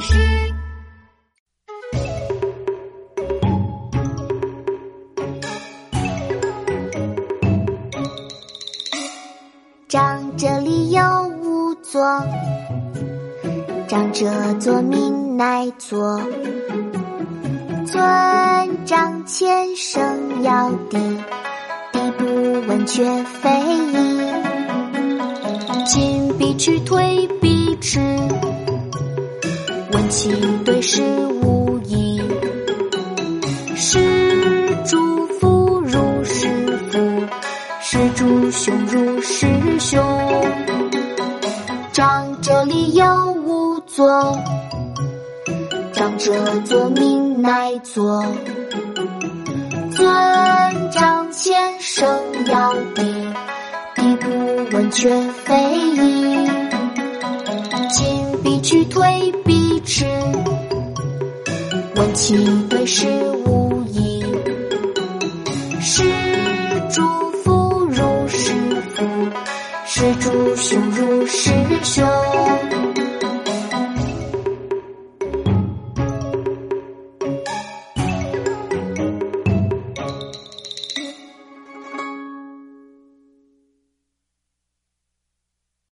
师长这里有五座长者坐命乃坐尊长先生要低低不闻却非议进必趋退必迟其对事无益。是诸父如是父，是诸兄如是兄。长者立有无坐，长者坐，命乃坐。尊长前，声要低，低不问却非议。进必趋，退必迟，问其对是无疑。是主父如是父，是主兄如是兄。